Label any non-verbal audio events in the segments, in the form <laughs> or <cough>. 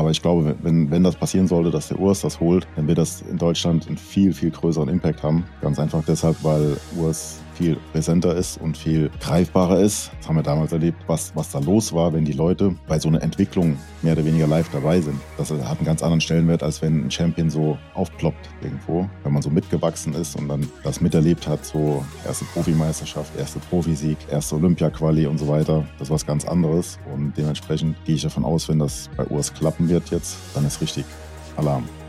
Aber ich glaube, wenn, wenn das passieren sollte, dass der Urs das holt, dann wird das in Deutschland einen viel, viel größeren Impact haben. Ganz einfach deshalb, weil Urs viel präsenter ist und viel greifbarer ist. Das haben wir damals erlebt, was, was da los war, wenn die Leute bei so einer Entwicklung mehr oder weniger live dabei sind. Das hat einen ganz anderen Stellenwert, als wenn ein Champion so aufploppt irgendwo. Wenn man so mitgewachsen ist und dann das miterlebt hat, so erste Profimeisterschaft, erste Profisieg, erste Olympia-Quali und so weiter. Das ist was ganz anderes und dementsprechend gehe ich davon aus, wenn das bei Urs klappen wird jetzt, dann ist richtig Alarm.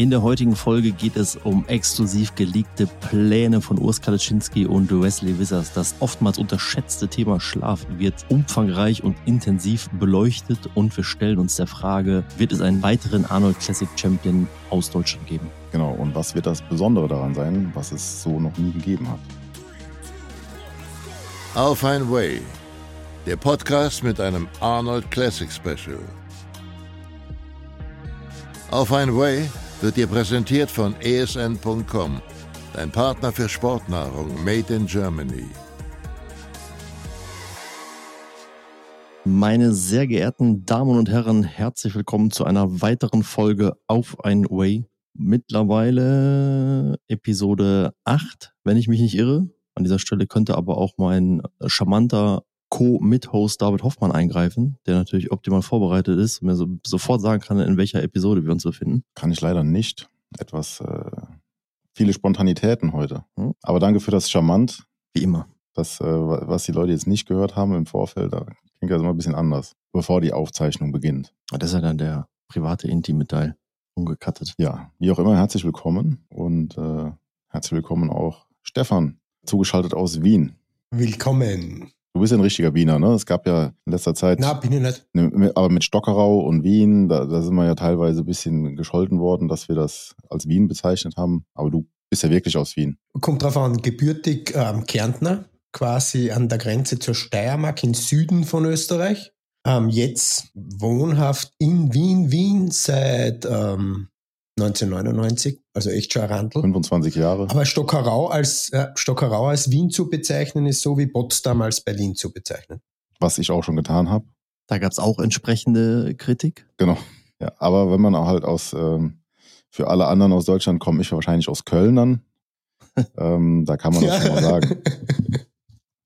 In der heutigen Folge geht es um exklusiv geleakte Pläne von Urs Kalaczynski und Wesley Wissers. Das oftmals unterschätzte Thema Schlaf wird umfangreich und intensiv beleuchtet und wir stellen uns der Frage, wird es einen weiteren Arnold Classic Champion aus Deutschland geben? Genau, und was wird das Besondere daran sein, was es so noch nie gegeben hat? Auf ein Way, der Podcast mit einem Arnold Classic Special. Auf ein Way wird dir präsentiert von esn.com, dein Partner für Sportnahrung made in Germany. Meine sehr geehrten Damen und Herren, herzlich willkommen zu einer weiteren Folge Auf ein Way. Mittlerweile Episode 8, wenn ich mich nicht irre. An dieser Stelle könnte aber auch mein charmanter Co-Mit-Host David Hoffmann eingreifen, der natürlich optimal vorbereitet ist und mir so, sofort sagen kann, in welcher Episode wir uns befinden. Kann ich leider nicht. Etwas äh, viele Spontanitäten heute. Hm? Aber danke für das Charmant. Wie immer. Das, äh, was die Leute jetzt nicht gehört haben im Vorfeld, da klingt das immer ein bisschen anders, bevor die Aufzeichnung beginnt. Das ist ja dann der private Intime-Teil. Ungekattet. Ja, wie auch immer, herzlich willkommen und äh, herzlich willkommen auch Stefan, zugeschaltet aus Wien. Willkommen. Du bist ja ein richtiger Wiener, ne? Es gab ja in letzter Zeit. Na, bin ich nicht. Ne, aber mit Stockerau und Wien, da, da sind wir ja teilweise ein bisschen gescholten worden, dass wir das als Wien bezeichnet haben. Aber du bist ja wirklich aus Wien. Kommt drauf an, gebürtig ähm, Kärntner, quasi an der Grenze zur Steiermark im Süden von Österreich. Ähm, jetzt wohnhaft in Wien, Wien seit ähm, 1999, also echt schon ein Randl. 25 Jahre. Aber Stockerau als, äh, Stockerau als Wien zu bezeichnen, ist so wie Potsdam als Berlin zu bezeichnen. Was ich auch schon getan habe. Da gab es auch entsprechende Kritik. Genau. Ja, aber wenn man auch halt aus, ähm, für alle anderen aus Deutschland komme ich wahrscheinlich aus Köln dann. <laughs> ähm, da kann man das schon mal sagen.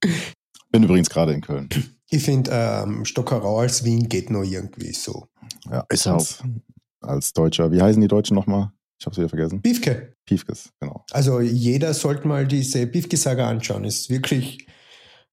<laughs> Bin übrigens gerade in Köln. Ich finde, ähm, Stockerau als Wien geht nur irgendwie so. Ja, ist auch als Deutscher. Wie heißen die Deutschen nochmal? Ich habe es wieder vergessen. Piefke. Piefkes, genau. Also jeder sollte mal diese Piefke-Saga anschauen. Ist wirklich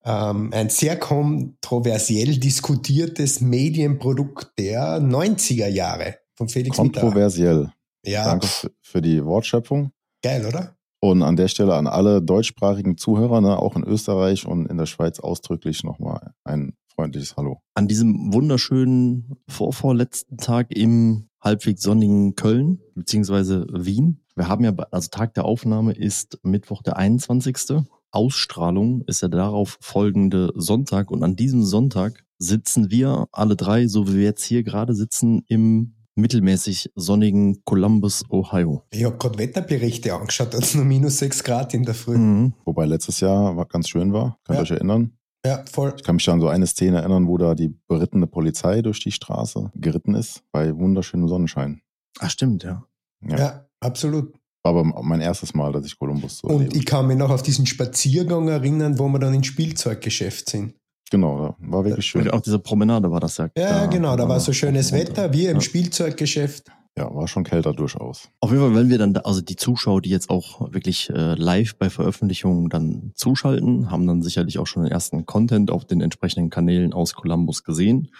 ähm, ein sehr kontroversiell diskutiertes Medienprodukt der 90er Jahre von Felix Kontroversiell. Ja. Danke für die Wortschöpfung. Geil, oder? Und an der Stelle an alle deutschsprachigen Zuhörer, ne, auch in Österreich und in der Schweiz ausdrücklich nochmal ein freundliches Hallo. An diesem wunderschönen vorvorletzten Tag im halbwegs sonnigen Köln beziehungsweise Wien. Wir haben ja, also Tag der Aufnahme ist Mittwoch der 21. Ausstrahlung ist der darauf folgende Sonntag und an diesem Sonntag sitzen wir alle drei, so wie wir jetzt hier gerade sitzen, im mittelmäßig sonnigen Columbus, Ohio. Ich habe gerade Wetterberichte angeschaut, da ist nur minus sechs Grad in der Früh. Mhm. Wobei letztes Jahr ganz schön war, könnt ihr ja. euch erinnern? Ja, voll. Ich kann mich an so eine Szene erinnern, wo da die berittene Polizei durch die Straße geritten ist, bei wunderschönem Sonnenschein. Ach, stimmt, ja. Ja, ja absolut. War aber mein erstes Mal, dass ich Kolumbus so Und erlebt. ich kann mich noch auf diesen Spaziergang erinnern, wo wir dann ins Spielzeuggeschäft sind. Genau, war wirklich schön. Auch diese Promenade war das ja. Ja, da, genau, da war so schönes Wetter, wie im ja. Spielzeuggeschäft. Ja, war schon kälter durchaus. Auf jeden Fall, wenn wir dann, also die Zuschauer, die jetzt auch wirklich äh, live bei Veröffentlichungen dann zuschalten, haben dann sicherlich auch schon den ersten Content auf den entsprechenden Kanälen aus Columbus gesehen.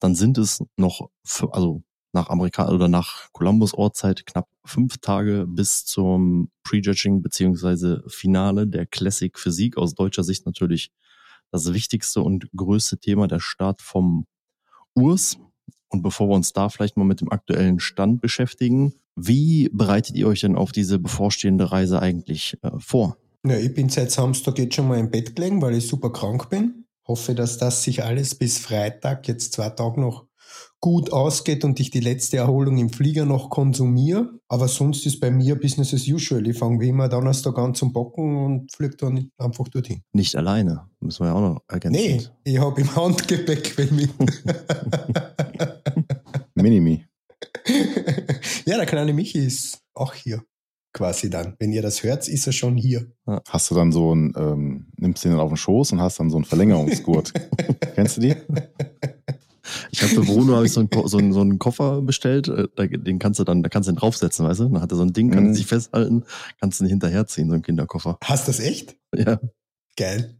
Dann sind es noch, für, also nach Amerika oder nach Columbus Ortszeit knapp fünf Tage bis zum Prejudging beziehungsweise Finale der Classic Physik. Aus deutscher Sicht natürlich das wichtigste und größte Thema der Start vom Urs. Und bevor wir uns da vielleicht mal mit dem aktuellen Stand beschäftigen, wie bereitet ihr euch denn auf diese bevorstehende Reise eigentlich äh, vor? Ja, ich bin seit Samstag jetzt schon mal im Bett gelegen, weil ich super krank bin. Hoffe, dass das sich alles bis Freitag, jetzt zwei Tage noch gut ausgeht und ich die letzte Erholung im Flieger noch konsumiere. Aber sonst ist bei mir Business as usual. Ich fange wie immer Donnerstag an zum Bocken und fliege dann einfach dorthin. Nicht alleine, müssen wir ja auch noch ergänzen. Nee, ich habe im Handgepäck <laughs> mit. Minimi. ja, der kleine Michi ist auch hier quasi dann. Wenn ihr das hört, ist er schon hier. Hast du dann so ein, ähm, nimmst den dann auf den Schoß und hast dann so einen Verlängerungsgurt. <laughs> Kennst du die? Ich habe für Bruno hab ich so, einen, so, einen, so einen Koffer bestellt, äh, den kannst du dann, da kannst du ihn draufsetzen, weißt du? Dann hat er so ein Ding, kann mhm. sich festhalten, kannst du ihn hinterherziehen, so ein Kinderkoffer. Hast du das echt? Ja. Geil.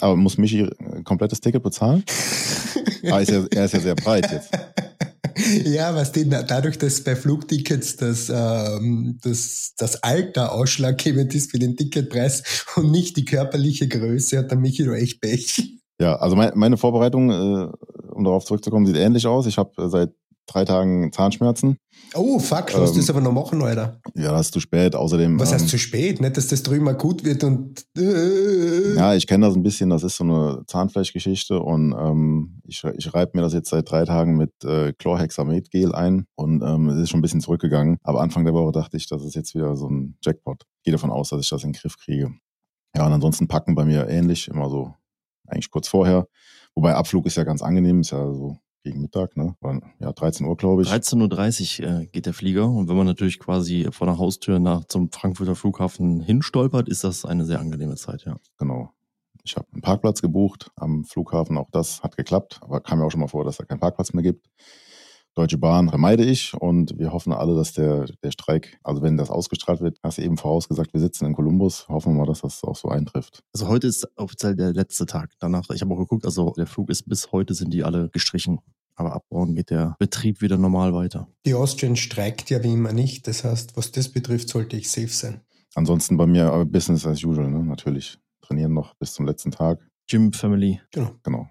Aber muss Michi ein komplettes Ticket bezahlen? <laughs> ah, ist ja, er ist ja sehr breit jetzt. Ja, was denn dadurch, dass bei Flugtickets das, ähm, das, das Alter ausschlaggebend ist für den Ticketpreis und nicht die körperliche Größe, hat der Michi doch echt Pech. Ja, also mein, meine Vorbereitung, äh, um darauf zurückzukommen, sieht ähnlich aus. Ich habe äh, seit drei Tagen Zahnschmerzen. Oh, fuck, ähm, das aber noch machen, Alter. Ja, das ist zu spät. Außerdem. Was heißt ähm, zu spät? Nicht, dass das drüben mal gut wird und. Äh. Ja, ich kenne das ein bisschen. Das ist so eine Zahnfleischgeschichte und ähm, ich, ich reibe mir das jetzt seit drei Tagen mit äh, Chlorhexamid-Gel ein und ähm, es ist schon ein bisschen zurückgegangen. Aber Anfang der Woche dachte ich, das ist jetzt wieder so ein Jackpot. Ich gehe davon aus, dass ich das in den Griff kriege. Ja, und ansonsten packen bei mir ähnlich, immer so eigentlich kurz vorher. Wobei Abflug ist ja ganz angenehm, ist ja so gegen Mittag, ne? Ja, 13 Uhr, glaube ich. 13.30 Uhr äh, geht der Flieger. Und wenn man natürlich quasi vor der Haustür nach zum Frankfurter Flughafen hinstolpert, ist das eine sehr angenehme Zeit, ja. Genau. Ich habe einen Parkplatz gebucht am Flughafen, auch das hat geklappt, aber kam mir auch schon mal vor, dass da keinen Parkplatz mehr gibt. Deutsche Bahn vermeide ich und wir hoffen alle, dass der, der Streik, also wenn das ausgestrahlt wird, hast du eben vorausgesagt, wir sitzen in Kolumbus, hoffen wir mal, dass das auch so eintrifft. Also heute ist offiziell der letzte Tag. Danach, ich habe auch geguckt, also der Flug ist bis heute sind die alle gestrichen. Aber ab morgen geht der Betrieb wieder normal weiter. Die Austrian streikt ja wie immer nicht. Das heißt, was das betrifft, sollte ich safe sein. Ansonsten bei mir Business as usual, ne? natürlich. Trainieren noch bis zum letzten Tag. Gym Family. Genau. Genau.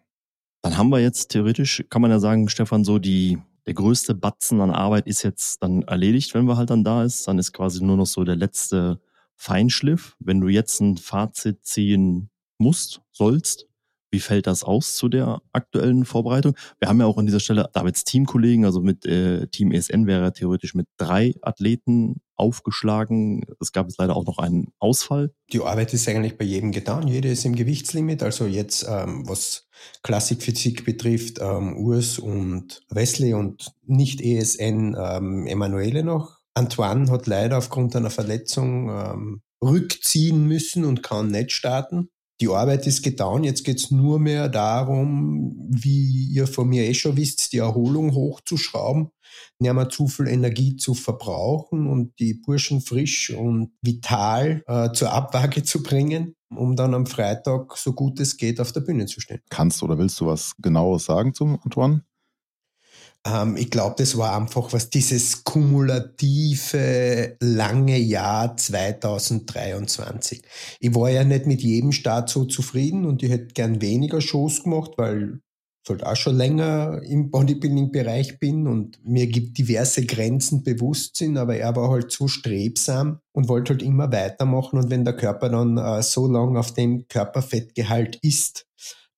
Dann haben wir jetzt theoretisch, kann man ja sagen, Stefan, so die der größte Batzen an Arbeit ist jetzt dann erledigt, wenn wir halt dann da ist. Dann ist quasi nur noch so der letzte Feinschliff. Wenn du jetzt ein Fazit ziehen musst, sollst, wie fällt das aus zu der aktuellen Vorbereitung? Wir haben ja auch an dieser Stelle Davids Teamkollegen, also mit äh, Team ESN wäre theoretisch mit drei Athleten aufgeschlagen. Es gab jetzt leider auch noch einen Ausfall. Die Arbeit ist eigentlich bei jedem getan. Jeder ist im Gewichtslimit. Also jetzt, ähm, was Klassikphysik betrifft, ähm, Urs und Wesley und nicht ESN ähm, Emanuele noch. Antoine hat leider aufgrund einer Verletzung ähm, rückziehen müssen und kann nicht starten die Arbeit ist getan. Jetzt geht's nur mehr darum, wie ihr von mir eh schon wisst, die Erholung hochzuschrauben, nicht mehr zu viel Energie zu verbrauchen und die Burschen frisch und vital äh, zur Abwaage zu bringen, um dann am Freitag, so gut es geht, auf der Bühne zu stehen. Kannst oder willst du was Genaues sagen zum Antoine? Ähm, ich glaube, das war einfach was dieses kumulative lange Jahr 2023. Ich war ja nicht mit jedem Start so zufrieden und ich hätte gern weniger Shows gemacht, weil halt auch schon länger im Bodybuilding-Bereich bin und mir gibt diverse Grenzen bewusst sind, aber er war halt so strebsam und wollte halt immer weitermachen und wenn der Körper dann äh, so lang auf dem Körperfettgehalt ist,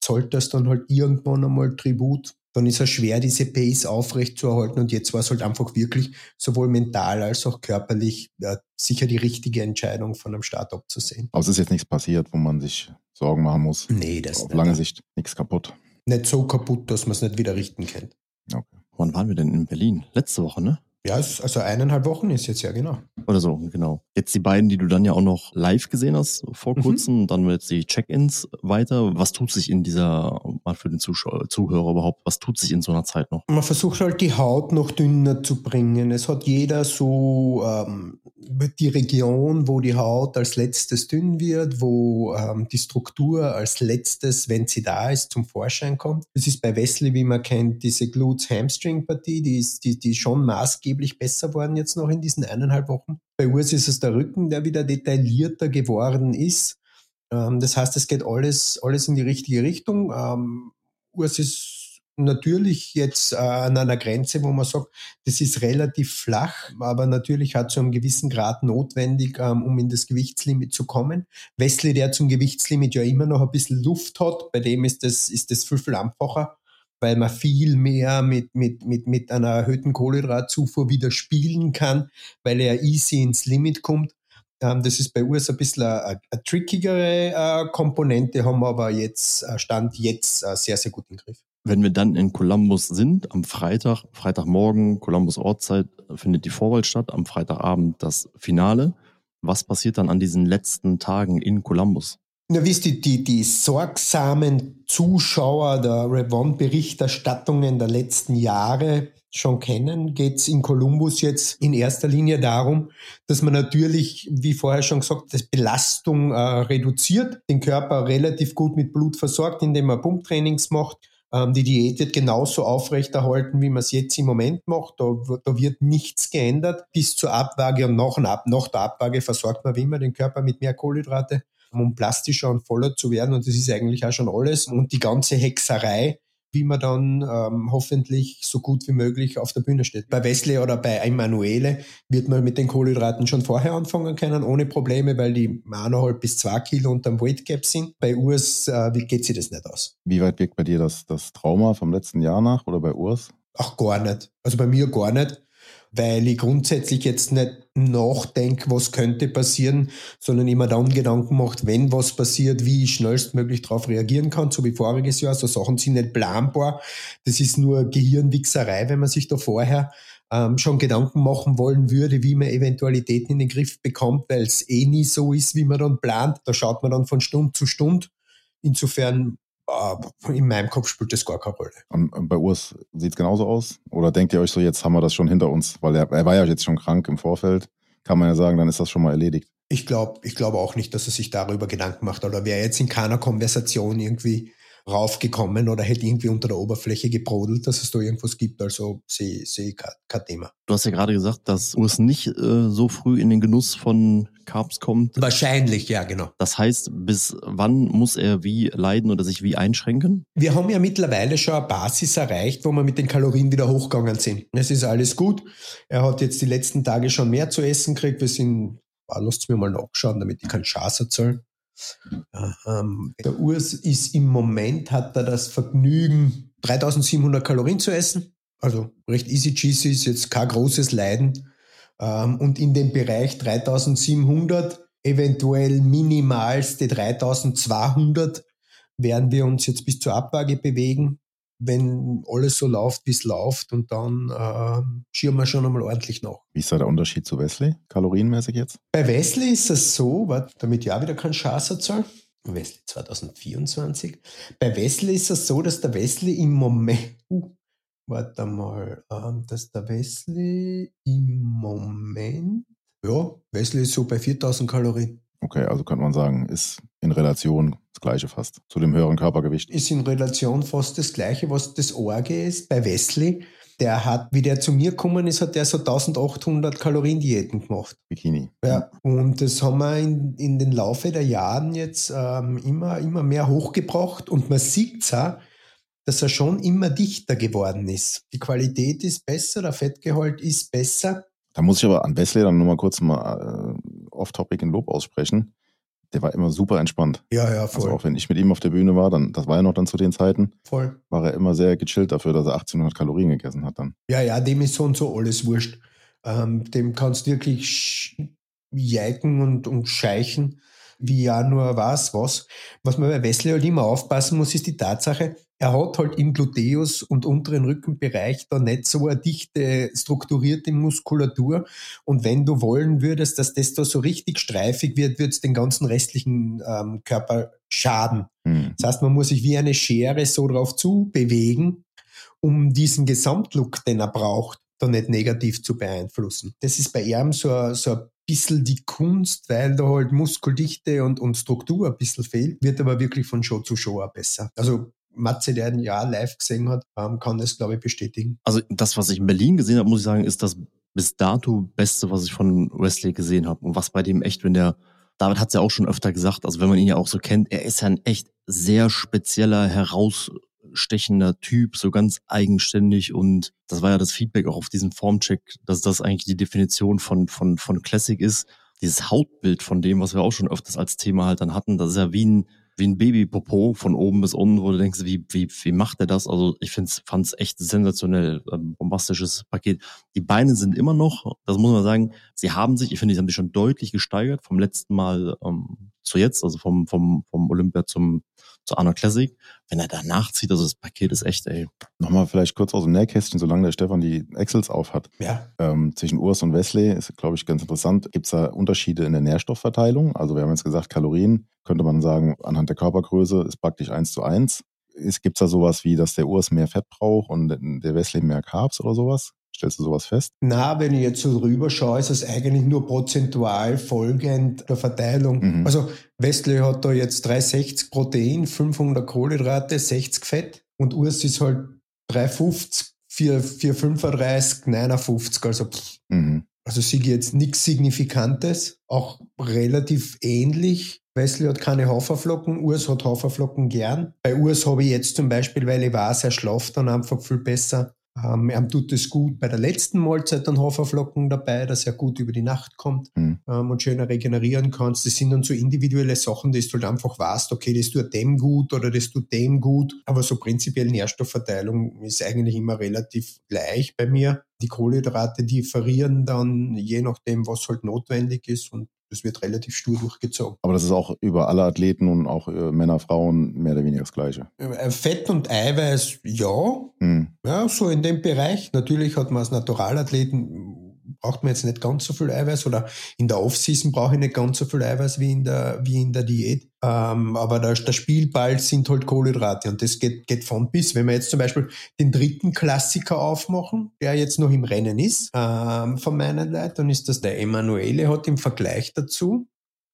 zollt das dann halt irgendwann einmal Tribut dann ist es schwer, diese Pace aufrechtzuerhalten. Und jetzt war es halt einfach wirklich sowohl mental als auch körperlich ja, sicher die richtige Entscheidung von einem Start abzusehen. Aber es ist jetzt nichts passiert, wo man sich Sorgen machen muss. Nee, das Auf lange Sicht nichts kaputt. Nicht so kaputt, dass man es nicht wieder richten kann. Okay. Wann waren wir denn in Berlin? Letzte Woche, ne? Ja, also eineinhalb Wochen ist jetzt ja, genau. Oder so, genau. Jetzt die beiden, die du dann ja auch noch live gesehen hast vor mhm. kurzem, mhm. dann jetzt die Check-ins weiter. Was tut sich in dieser, mal für den Zuschauer, Zuhörer überhaupt, was tut sich in so einer Zeit noch? Man versucht halt die Haut noch dünner zu bringen. Es hat jeder so ähm, die Region, wo die Haut als letztes dünn wird, wo ähm, die Struktur als letztes, wenn sie da ist, zum Vorschein kommt. Das ist bei Wesley, wie man kennt, diese Glutes-Hamstring-Partie, die ist, die, die schon maßgeblich angeblich besser worden jetzt noch in diesen eineinhalb Wochen. Bei Urs ist es der Rücken, der wieder detaillierter geworden ist. Ähm, das heißt, es geht alles, alles in die richtige Richtung. Ähm, Urs ist natürlich jetzt äh, an einer Grenze, wo man sagt, das ist relativ flach, aber natürlich hat zu einem gewissen Grad notwendig, ähm, um in das Gewichtslimit zu kommen. Wesley, der zum Gewichtslimit ja immer noch ein bisschen Luft hat, bei dem ist das, ist das viel, viel einfacher weil man viel mehr mit, mit, mit, mit einer erhöhten Kohlenhydratzufuhr wieder spielen kann, weil er easy ins Limit kommt. Ähm, das ist bei uns ein bisschen eine, trickigere äh, Komponente, haben wir aber jetzt, äh, Stand jetzt äh, sehr, sehr gut im Griff. Wenn wir dann in Columbus sind, am Freitag, Freitagmorgen, Columbus Ortszeit, findet die Vorwahl statt, am Freitagabend das Finale. Was passiert dann an diesen letzten Tagen in Columbus? Na, wisst ihr, die, die sorgsamen Zuschauer der Revon-Berichterstattungen der letzten Jahre schon kennen, geht es in Columbus jetzt in erster Linie darum, dass man natürlich, wie vorher schon gesagt, das Belastung äh, reduziert, den Körper relativ gut mit Blut versorgt, indem man Pumptrainings macht. Ähm, die Diät wird genauso aufrechterhalten, wie man es jetzt im Moment macht. Da, da, wird nichts geändert. Bis zur Abwaage und nach, nach der Abwaage versorgt man wie immer den Körper mit mehr Kohlenhydrate um plastischer und voller zu werden. Und das ist eigentlich auch schon alles. Und die ganze Hexerei, wie man dann ähm, hoffentlich so gut wie möglich auf der Bühne steht. Bei Wesley oder bei Emanuele wird man mit den Kohlenhydraten schon vorher anfangen können, ohne Probleme, weil die eineinhalb bis zwei Kilo unterm Weight Gap sind. Bei Urs äh, geht sich das nicht aus. Wie weit wirkt bei dir das, das Trauma vom letzten Jahr nach oder bei Urs? Ach, gar nicht. Also bei mir gar nicht weil ich grundsätzlich jetzt nicht nachdenke, was könnte passieren, sondern immer dann Gedanken macht, wenn was passiert, wie ich schnellstmöglich darauf reagieren kann, so wie voriges Jahr. So Sachen sind nicht planbar. Das ist nur Gehirnwichserei, wenn man sich da vorher ähm, schon Gedanken machen wollen würde, wie man Eventualitäten in den Griff bekommt, weil es eh nie so ist, wie man dann plant. Da schaut man dann von Stunde zu Stunde. Insofern in meinem Kopf spielt das gar keine Rolle. Und bei Urs sieht es genauso aus? Oder denkt ihr euch so, jetzt haben wir das schon hinter uns? Weil er, er war ja jetzt schon krank im Vorfeld. Kann man ja sagen, dann ist das schon mal erledigt. Ich glaube ich glaube auch nicht, dass er sich darüber Gedanken macht. Oder wäre jetzt in keiner Konversation irgendwie raufgekommen oder hätte irgendwie unter der Oberfläche gebrodelt, dass es da irgendwas gibt. Also sehe seh ich kein Thema. Du hast ja gerade gesagt, dass Urs nicht äh, so früh in den Genuss von Carbs kommt. Wahrscheinlich, ja, genau. Das heißt, bis wann muss er wie leiden oder sich wie einschränken? Wir haben ja mittlerweile schon eine Basis erreicht, wo wir mit den Kalorien wieder hochgegangen sind. Es ist alles gut. Er hat jetzt die letzten Tage schon mehr zu essen gekriegt. Wir sind, ah, lasst mir mal nachschauen, damit ich keinen Schaß erzähle. Ähm, der Urs ist im Moment, hat er das Vergnügen, 3700 Kalorien zu essen. Also recht easy cheesy, ist jetzt kein großes Leiden. Ähm, und in dem Bereich 3700, eventuell minimalste 3200, werden wir uns jetzt bis zur Abwaage bewegen wenn alles so läuft, wie es läuft und dann äh, schieren wir schon einmal ordentlich nach. Wie ist da der Unterschied zu Wesley, kalorienmäßig jetzt? Bei Wesley ist es so, damit ich auch wieder keinen Schatz erzähle, Wesley 2024. Bei Wesley ist es so, dass der Wesley im Moment, uh, warte mal, ähm, dass der Wesley im Moment, ja, Wesley ist so bei 4000 Kalorien. Okay, also könnte man sagen, ist in Relation das Gleiche fast zu dem höheren Körpergewicht. Ist in Relation fast das Gleiche, was das Orge ist. Bei Wesley, der hat, wie der zu mir gekommen ist, hat der so 1800 Kalorien Diäten gemacht. Bikini. Ja, und das haben wir in, in den Laufe der Jahren jetzt ähm, immer, immer mehr hochgebracht und man sieht es auch, dass er schon immer dichter geworden ist. Die Qualität ist besser, der Fettgehalt ist besser. Da muss ich aber an Wesley dann nur mal kurz mal äh, off-topic in Lob aussprechen. Der war immer super entspannt. Ja, ja, voll. Also auch wenn ich mit ihm auf der Bühne war, dann, das war ja noch dann zu den Zeiten, voll. war er immer sehr gechillt dafür, dass er 1800 Kalorien gegessen hat dann. Ja, ja, dem ist so und so alles wurscht. Ähm, dem kannst du wirklich jeiken und, und scheichen, wie ja nur was, was. Was man bei Wesley halt immer aufpassen muss, ist die Tatsache, er hat halt im Gluteus und unteren Rückenbereich da nicht so eine dichte, strukturierte Muskulatur. Und wenn du wollen würdest, dass das da so richtig streifig wird, wird es den ganzen restlichen ähm, Körper schaden. Mhm. Das heißt, man muss sich wie eine Schere so drauf zu bewegen, um diesen Gesamtlook, den er braucht, da nicht negativ zu beeinflussen. Das ist bei ihm so, so ein bisschen die Kunst, weil da halt Muskeldichte und, und Struktur ein bisschen fehlt, wird aber wirklich von Show zu Show auch besser. Also Matze, der ein Jahr live gesehen hat, ähm, kann das, glaube ich, bestätigen. Also das, was ich in Berlin gesehen habe, muss ich sagen, ist das bis dato Beste, was ich von Wesley gesehen habe. Und was bei dem echt, wenn der, David hat es ja auch schon öfter gesagt, also wenn man ihn ja auch so kennt, er ist ja ein echt sehr spezieller, herausstechender Typ, so ganz eigenständig und das war ja das Feedback auch auf diesem Formcheck, dass das eigentlich die Definition von, von, von Classic ist. Dieses Hautbild von dem, was wir auch schon öfters als Thema halt dann hatten, das ist ja wie ein, wie ein Babypopo von oben bis unten, wo du denkst, wie, wie, wie macht er das? Also ich fand es echt sensationell, ähm, bombastisches Paket. Die Beine sind immer noch, das muss man sagen, sie haben sich, ich finde, sie haben sich schon deutlich gesteigert vom letzten Mal ähm, zu jetzt, also vom, vom, vom Olympia zum, zu Arnold Classic. Wenn er danach zieht, also das Paket ist echt, ey. Nochmal vielleicht kurz aus dem Nähkästchen, solange der Stefan die Excels aufhat. Ja. Ähm, zwischen Urs und Wesley ist, glaube ich, ganz interessant. Gibt es da Unterschiede in der Nährstoffverteilung? Also wir haben jetzt gesagt, Kalorien, könnte man sagen, anhand der Körpergröße ist praktisch eins zu eins. Gibt es da sowas wie, dass der Urs mehr Fett braucht und der Wesley mehr Carbs oder sowas? Stellst du sowas fest? Na, wenn ich jetzt so drüber schaue, ist es eigentlich nur prozentual folgend der Verteilung. Mhm. Also Wesley hat da jetzt 360 Protein, 500 Kohlenhydrate, 60 Fett und Urs ist halt 350, 4, 435, 59. Also, mhm. also sehe ich jetzt nichts Signifikantes, auch relativ ähnlich. Wesley hat keine Haferflocken, Urs hat Haferflocken gern. Bei Urs habe ich jetzt zum Beispiel, weil ich weiß, er schlaft dann einfach viel besser, ähm, ihm tut es gut bei der letzten Mahlzeit dann Haferflocken dabei, dass er gut über die Nacht kommt mhm. ähm, und schöner regenerieren kannst. Das sind dann so individuelle Sachen, dass du halt einfach weißt, okay, das tut dem gut oder das tut dem gut. Aber so prinzipiell Nährstoffverteilung ist eigentlich immer relativ gleich bei mir. Die Kohlenhydrate differieren dann je nachdem, was halt notwendig ist und das wird relativ stur durchgezogen. Aber das ist auch über alle Athleten und auch äh, Männer, Frauen mehr oder weniger das Gleiche. Äh, Fett und Eiweiß, ja. Hm. Ja, so in dem Bereich. Natürlich hat man als Naturalathleten braucht man jetzt nicht ganz so viel Eiweiß oder in der Off-Season brauche ich nicht ganz so viel Eiweiß wie in der, wie in der Diät. Ähm, aber der, der Spielball sind halt Kohlenhydrate und das geht, geht von bis. Wenn wir jetzt zum Beispiel den dritten Klassiker aufmachen, der jetzt noch im Rennen ist, ähm, von meinen Leuten, dann ist das der Emanuele hat im Vergleich dazu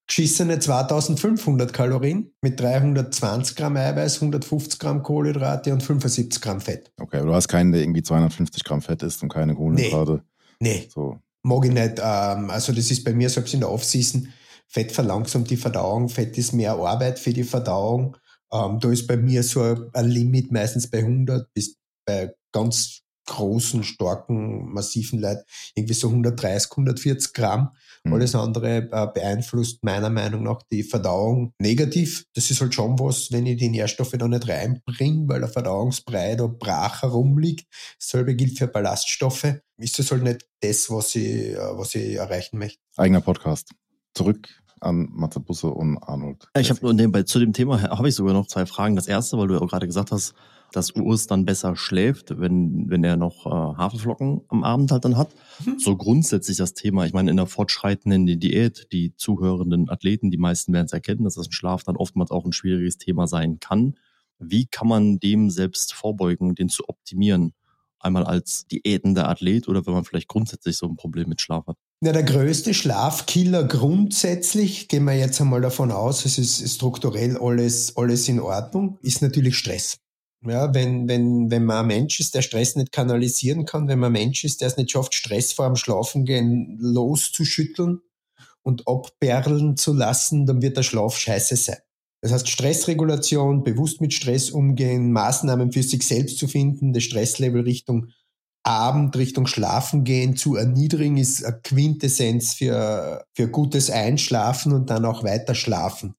geschissene 2500 Kalorien mit 320 Gramm Eiweiß, 150 Gramm Kohlenhydrate und 75 Gramm Fett. Okay, du hast keinen, der irgendwie 250 Gramm Fett isst und keine Kohlenhydrate. Nee. Nee, so. mag ich nicht. Ähm, also das ist bei mir selbst in der Off-Season. Fett verlangsamt die Verdauung, Fett ist mehr Arbeit für die Verdauung. Ähm, da ist bei mir so ein Limit meistens bei 100 bis bei ganz großen, starken, massiven Leuten irgendwie so 130, 140 Gramm. Mhm. Alles andere äh, beeinflusst meiner Meinung nach die Verdauung negativ. Das ist halt schon was, wenn ich die Nährstoffe da nicht reinbringe, weil der Verdauungsbrei da brach herumliegt. Dasselbe gilt für Ballaststoffe. Ist das halt nicht das, was ich, äh, was ich erreichen möchte. Eigener Podcast. Zurück an Matze Busse und Arnold. Ich habe nur nebenbei zu dem Thema habe ich sogar noch zwei Fragen. Das erste, weil du ja auch gerade gesagt hast, dass Urs dann besser schläft, wenn, wenn er noch äh, Haferflocken am Abend halt dann hat. Mhm. So grundsätzlich das Thema, ich meine, in der fortschreitenden Diät, die zuhörenden Athleten, die meisten werden es erkennen, dass das ein Schlaf dann oftmals auch ein schwieriges Thema sein kann. Wie kann man dem selbst vorbeugen, den zu optimieren? Einmal als diätender Athlet oder wenn man vielleicht grundsätzlich so ein Problem mit Schlaf hat? Ja, der größte Schlafkiller grundsätzlich, gehen wir jetzt einmal davon aus, es ist strukturell alles, alles in Ordnung, ist natürlich Stress. Ja, wenn, wenn, wenn man ein Mensch ist, der Stress nicht kanalisieren kann, wenn man ein Mensch ist, der es nicht schafft, Stress vor dem Schlafengehen loszuschütteln und abperlen zu lassen, dann wird der Schlaf scheiße sein. Das heißt, Stressregulation, bewusst mit Stress umgehen, Maßnahmen für sich selbst zu finden, das Stresslevel Richtung Abend, Richtung Schlafen gehen zu erniedrigen, ist eine Quintessenz für, für gutes Einschlafen und dann auch weiter schlafen.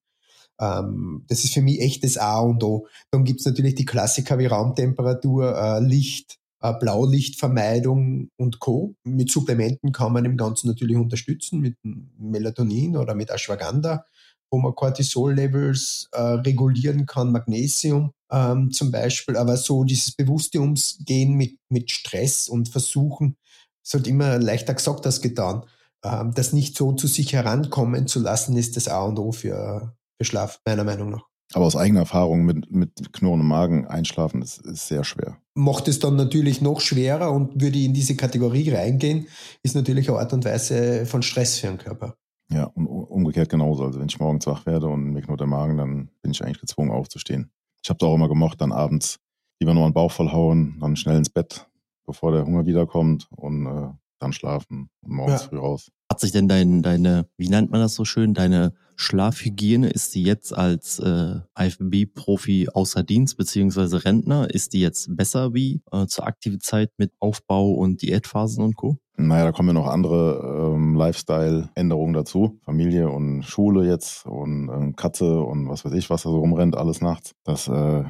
Ähm, das ist für mich echt das A und O. Dann gibt's natürlich die Klassiker wie Raumtemperatur, äh, Licht, äh, Blaulichtvermeidung und Co. Mit Supplementen kann man im Ganzen natürlich unterstützen, mit Melatonin oder mit Ashwagandha, wo man Cortisol-Levels äh, regulieren kann, Magnesium ähm, zum Beispiel. Aber so dieses bewusste Umgehen mit, mit Stress und Versuchen, es wird immer leichter gesagt als getan, ähm, das nicht so zu sich herankommen zu lassen, ist das A und O für, für Schlaf, meiner Meinung nach. Aber aus eigener Erfahrung mit, mit knurrendem Magen einschlafen ist, ist sehr schwer. Macht es dann natürlich noch schwerer und würde in diese Kategorie reingehen, ist natürlich eine Art und Weise von Stress für den Körper. Ja, und umgekehrt genauso. Also wenn ich morgens wach werde und mir knurrt der Magen, dann bin ich eigentlich gezwungen aufzustehen. Ich habe es auch immer gemocht, dann abends lieber nur einen Bauch vollhauen, dann schnell ins Bett, bevor der Hunger wiederkommt und äh, dann schlafen und morgens ja. früh raus. Hat sich denn dein, deine, wie nennt man das so schön, deine Schlafhygiene, ist die jetzt als äh, IFBB-Profi außer Dienst beziehungsweise Rentner, ist die jetzt besser wie äh, zur aktiven Zeit mit Aufbau und Diätphasen und Co.? Naja, da kommen ja noch andere ähm, Lifestyle-Änderungen dazu. Familie und Schule jetzt und ähm, Katze und was weiß ich, was da so rumrennt, alles nachts. Das äh,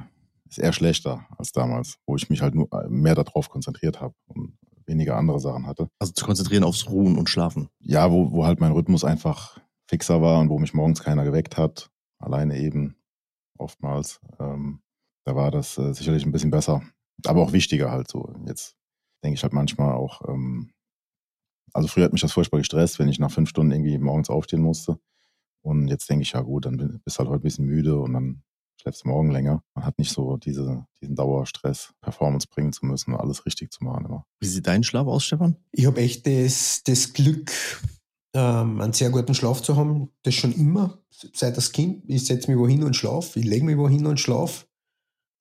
ist eher schlechter als damals, wo ich mich halt nur äh, mehr darauf konzentriert habe und weniger andere Sachen hatte. Also zu konzentrieren aufs Ruhen und Schlafen. Ja, wo, wo halt mein Rhythmus einfach fixer war und wo mich morgens keiner geweckt hat. Alleine eben oftmals. Ähm, da war das äh, sicherlich ein bisschen besser, aber auch wichtiger halt so. Jetzt denke ich halt manchmal auch, ähm, also früher hat mich das furchtbar gestresst, wenn ich nach fünf Stunden irgendwie morgens aufstehen musste. Und jetzt denke ich, ja gut, dann bist du halt heute ein bisschen müde und dann schläfst du morgen länger. Man hat nicht so diese, diesen Dauerstress, Performance bringen zu müssen und alles richtig zu machen immer. Wie sieht dein Schlaf aus, Stefan? Ich habe echt das, das Glück, ähm, einen sehr guten Schlaf zu haben. Das schon immer, seit das Kind. Ich setze mich wohin und schlafe. Ich lege mich wohin und schlafe.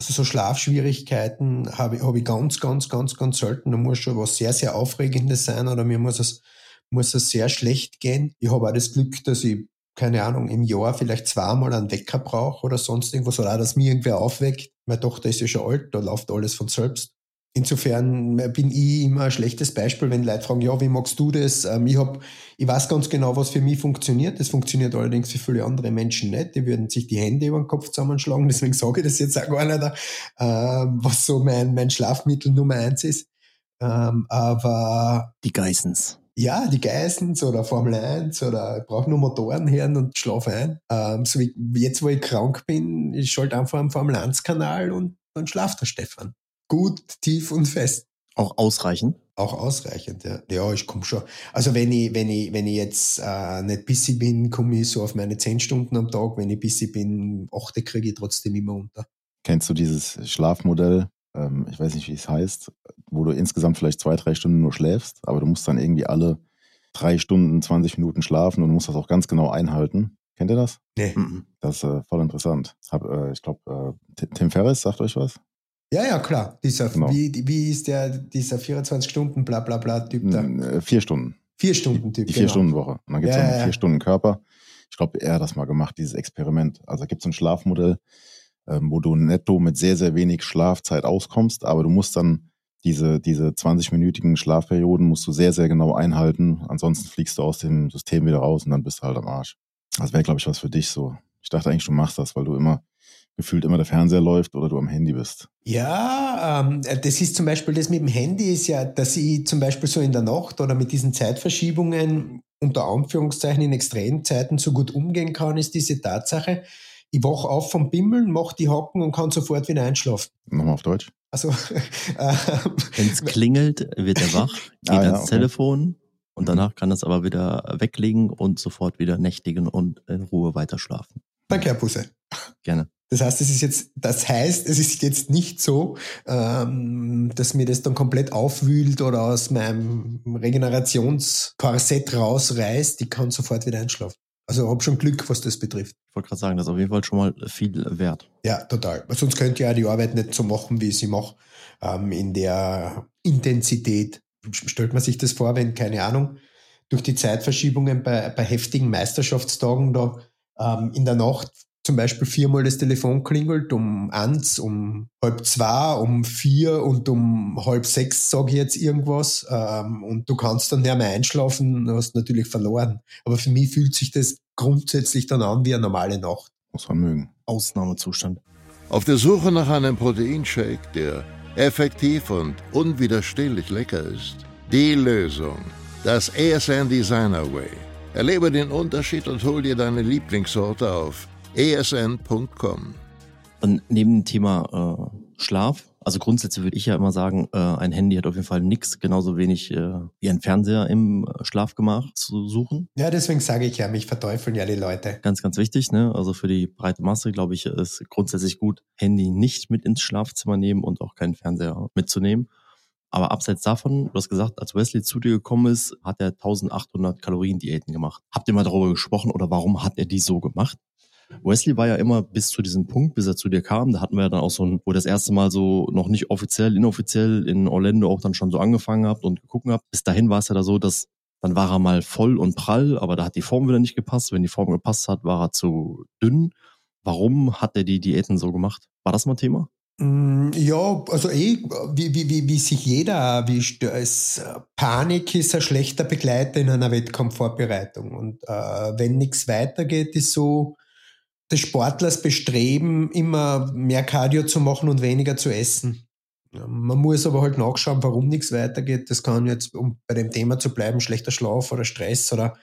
Also so Schlafschwierigkeiten habe ich, hab ich ganz, ganz, ganz, ganz selten. Da muss schon was sehr, sehr Aufregendes sein oder mir muss es, muss es sehr schlecht gehen. Ich habe auch das Glück, dass ich, keine Ahnung, im Jahr vielleicht zweimal einen Wecker brauche oder sonst irgendwas oder auch, dass mir irgendwer aufweckt. Meine Tochter ist ja schon alt, da läuft alles von selbst. Insofern bin ich immer ein schlechtes Beispiel, wenn Leute fragen, ja, wie magst du das? Ähm, ich, hab, ich weiß ganz genau, was für mich funktioniert. Das funktioniert allerdings für viele andere Menschen nicht. Die würden sich die Hände über den Kopf zusammenschlagen. <laughs> Deswegen sage ich das jetzt auch gar nicht, ähm, was so mein, mein Schlafmittel Nummer eins ist. Ähm, aber die Geissens. Ja, die Geissens oder Formel 1 oder ich brauche nur Motoren hören und schlafe ein. So wie jetzt, wo ich krank bin, ich schalte einfach am Formel 1 Kanal und dann schlaft der Stefan gut, tief und fest. Auch ausreichend? Auch ausreichend, ja. Ja, ich komme schon. Also wenn ich, wenn ich, wenn ich jetzt äh, nicht busy bin, komme ich so auf meine zehn Stunden am Tag. Wenn ich busy bin, achte kriege ich trotzdem immer unter. Kennst du dieses Schlafmodell? Ähm, ich weiß nicht, wie es heißt, wo du insgesamt vielleicht zwei, drei Stunden nur schläfst, aber du musst dann irgendwie alle drei Stunden, 20 Minuten schlafen und du musst das auch ganz genau einhalten. Kennt ihr das? Nee. Das ist äh, voll interessant. Hab, äh, ich glaube, äh, Tim Ferriss sagt euch was? Ja, ja, klar. Dieser, genau. wie, wie ist der, dieser 24 Stunden bla bla bla Typ da? Äh, vier Stunden. Vier Stunden Typ. Die, die vier genau. Stunden Woche. Und dann gibt es ja, einen ja. vier Stunden Körper. Ich glaube, er hat das mal gemacht, dieses Experiment. Also gibt es ein Schlafmodell, ähm, wo du netto mit sehr, sehr wenig Schlafzeit auskommst, aber du musst dann diese, diese 20-minütigen Schlafperioden musst du sehr, sehr genau einhalten. Ansonsten fliegst du aus dem System wieder raus und dann bist du halt am Arsch. Das wäre, glaube ich, was für dich so. Ich dachte eigentlich, du machst das, weil du immer gefühlt immer der Fernseher läuft oder du am Handy bist. Ja, ähm, das ist zum Beispiel das mit dem Handy ist ja, dass ich zum Beispiel so in der Nacht oder mit diesen Zeitverschiebungen unter Anführungszeichen in extremen Zeiten so gut umgehen kann, ist diese Tatsache, ich wach auf vom Bimmeln, mach die Hocken und kann sofort wieder einschlafen. Nochmal auf Deutsch. Also, <laughs> äh, wenn es klingelt, wird er wach, <laughs> geht ah, ja, ans okay. Telefon und danach kann er es aber wieder weglegen und sofort wieder nächtigen und in Ruhe weiter schlafen. Danke, Herr Busse. Gerne. Das heißt, es ist jetzt, das heißt, es ist jetzt nicht so, ähm, dass mir das dann komplett aufwühlt oder aus meinem Regenerationskorsett rausreißt. Ich kann sofort wieder einschlafen. Also habe schon Glück, was das betrifft. Ich wollte gerade sagen, das ist auf jeden Fall schon mal viel wert. Ja, total. Sonst könnte ich ja die Arbeit nicht so machen, wie ich sie mache, ähm, in der Intensität. Stellt man sich das vor, wenn, keine Ahnung, durch die Zeitverschiebungen bei, bei heftigen Meisterschaftstagen da ähm, in der Nacht zum Beispiel viermal das Telefon klingelt, um eins, um halb zwei, um vier und um halb sechs, sage ich jetzt irgendwas, ähm, und du kannst dann nicht mehr einschlafen, hast natürlich verloren. Aber für mich fühlt sich das grundsätzlich dann an wie eine normale Nacht. Muss man mögen. Ausnahmezustand. Auf der Suche nach einem Proteinshake, der effektiv und unwiderstehlich lecker ist. Die Lösung. Das ESN Designer Way. Erlebe den Unterschied und hol dir deine Lieblingssorte auf esn.com. Und neben dem Thema äh, Schlaf, also grundsätzlich würde ich ja immer sagen, äh, ein Handy hat auf jeden Fall nichts genauso wenig äh, wie ein Fernseher im äh, Schlafgemach zu suchen. Ja, deswegen sage ich ja, mich verteufeln ja die Leute. Ganz, ganz wichtig, ne? Also für die breite Masse, glaube ich, ist grundsätzlich gut, Handy nicht mit ins Schlafzimmer nehmen und auch keinen Fernseher mitzunehmen. Aber abseits davon, du hast gesagt, als Wesley zu dir gekommen ist, hat er 1800 Kalorien Diäten gemacht. Habt ihr mal darüber gesprochen oder warum hat er die so gemacht? Wesley war ja immer bis zu diesem Punkt, bis er zu dir kam, da hatten wir ja dann auch so ein, wo das erste Mal so noch nicht offiziell, inoffiziell in Orlando auch dann schon so angefangen habt und geguckt habt. Bis dahin war es ja da so, dass dann war er mal voll und prall, aber da hat die Form wieder nicht gepasst. Wenn die Form gepasst hat, war er zu dünn. Warum hat er die Diäten so gemacht? War das mal Thema? Mm, ja, also eh, wie, wie, wie, wie sich jeder erwischt. Es, Panik ist ein schlechter Begleiter in einer Wettkampfvorbereitung. Und äh, wenn nichts weitergeht, ist so, des Sportlers bestreben, immer mehr Cardio zu machen und weniger zu essen. Man muss aber halt nachschauen, warum nichts weitergeht. Das kann jetzt, um bei dem Thema zu bleiben, schlechter Schlaf oder Stress oder,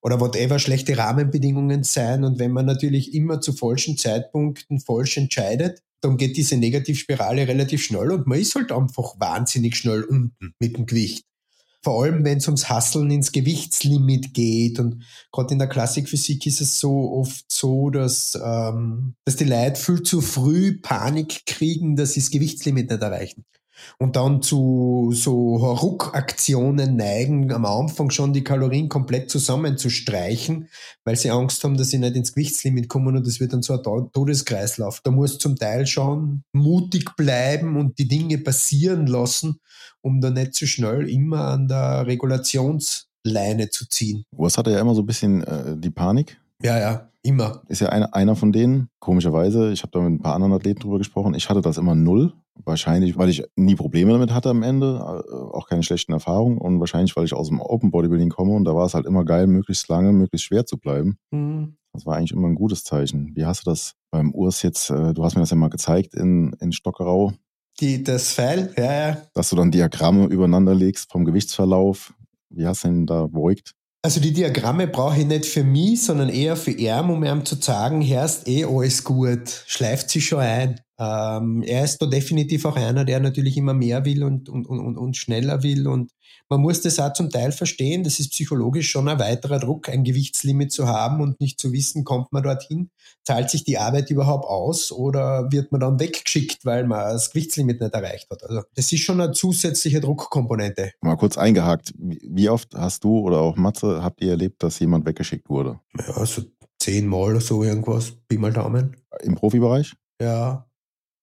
oder whatever schlechte Rahmenbedingungen sein. Und wenn man natürlich immer zu falschen Zeitpunkten falsch entscheidet, dann geht diese Negativspirale relativ schnell und man ist halt einfach wahnsinnig schnell unten mit dem Gewicht. Vor allem, wenn es ums Hasseln ins Gewichtslimit geht. Und gerade in der Klassikphysik ist es so oft so, dass, ähm, dass die Leute viel zu früh Panik kriegen, dass sie das Gewichtslimit nicht erreichen und dann zu so Ruckaktionen neigen, am Anfang schon die Kalorien komplett zusammenzustreichen, weil sie Angst haben, dass sie nicht ins Gewichtslimit kommen und es wird dann so ein Todeskreislauf. Da muss zum Teil schon mutig bleiben und die Dinge passieren lassen, um da nicht zu schnell immer an der Regulationsleine zu ziehen. Was hatte ja immer so ein bisschen äh, die Panik? Ja, ja, immer. Ist ja einer, einer von denen. Komischerweise, ich habe da mit ein paar anderen Athleten drüber gesprochen. Ich hatte das immer null. Wahrscheinlich, weil ich nie Probleme damit hatte am Ende, äh, auch keine schlechten Erfahrungen und wahrscheinlich, weil ich aus dem Open Bodybuilding komme und da war es halt immer geil, möglichst lange, möglichst schwer zu bleiben. Mhm. Das war eigentlich immer ein gutes Zeichen. Wie hast du das beim Urs jetzt, äh, du hast mir das ja mal gezeigt in, in Stockerau. Die, das Pfeil, ja, ja. Dass du dann Diagramme übereinander legst vom Gewichtsverlauf. Wie hast du denn da beugt? Also die Diagramme brauche ich nicht für mich, sondern eher für ihn, um ihm zu sagen, herrscht eh alles gut, schleift sich schon ein. Ähm, er ist da definitiv auch einer, der natürlich immer mehr will und, und, und, und schneller will. Und man muss das auch zum Teil verstehen. Das ist psychologisch schon ein weiterer Druck, ein Gewichtslimit zu haben und nicht zu wissen, kommt man dorthin, zahlt sich die Arbeit überhaupt aus oder wird man dann weggeschickt, weil man das Gewichtslimit nicht erreicht hat. Also das ist schon eine zusätzliche Druckkomponente. Mal kurz eingehakt. Wie oft hast du oder auch Matze, habt ihr erlebt, dass jemand weggeschickt wurde? Ja, so zehnmal oder so irgendwas. Pi mal Daumen. Im Profibereich? Ja,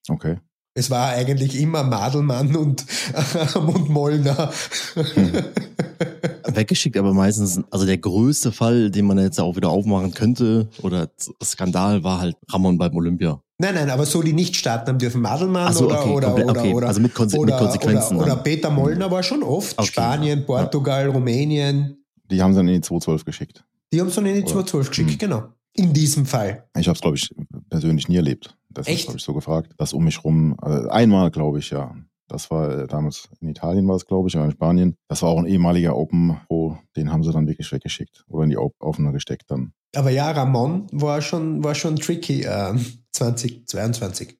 Okay. Es war eigentlich immer Madelmann und, <laughs> und Mollner. Hm. Weggeschickt, aber meistens, also der größte Fall, den man jetzt auch wieder aufmachen könnte, oder Skandal, war halt Ramon beim Olympia. Nein, nein, aber so die nicht starten haben dürfen. Madelmann so, oder, okay, oder, oder, okay. oder, also mit, Konse oder, mit Konsequenzen. Oder, oder Peter Mollner war schon oft. Okay. Spanien, Portugal, ja. Rumänien. Die haben sie dann in die 212 geschickt. Die haben sie dann in die 212 geschickt, hm. genau. In diesem Fall. Ich habe es, glaube ich, persönlich nie erlebt. Das habe ich so gefragt. Das um mich rum. Äh, einmal, glaube ich, ja. Das war äh, damals in Italien war es, glaube ich, oder in Spanien. Das war auch ein ehemaliger Open Pro, den haben sie dann wirklich weggeschickt oder in die offene gesteckt dann. Aber ja, Ramon war schon, war schon tricky. Äh, 2022.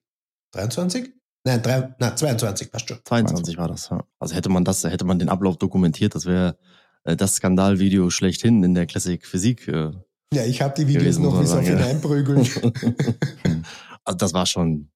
23? Nein, drei, nein, 22 passt schon. 22 war das, ja. Also hätte man das, hätte man den Ablauf dokumentiert, das wäre äh, das Skandalvideo schlechthin in der Classic Physik. Äh, ja, ich habe die Videos gewesen, noch bis auf ihn einprügeln. <laughs> <laughs> also das war schon,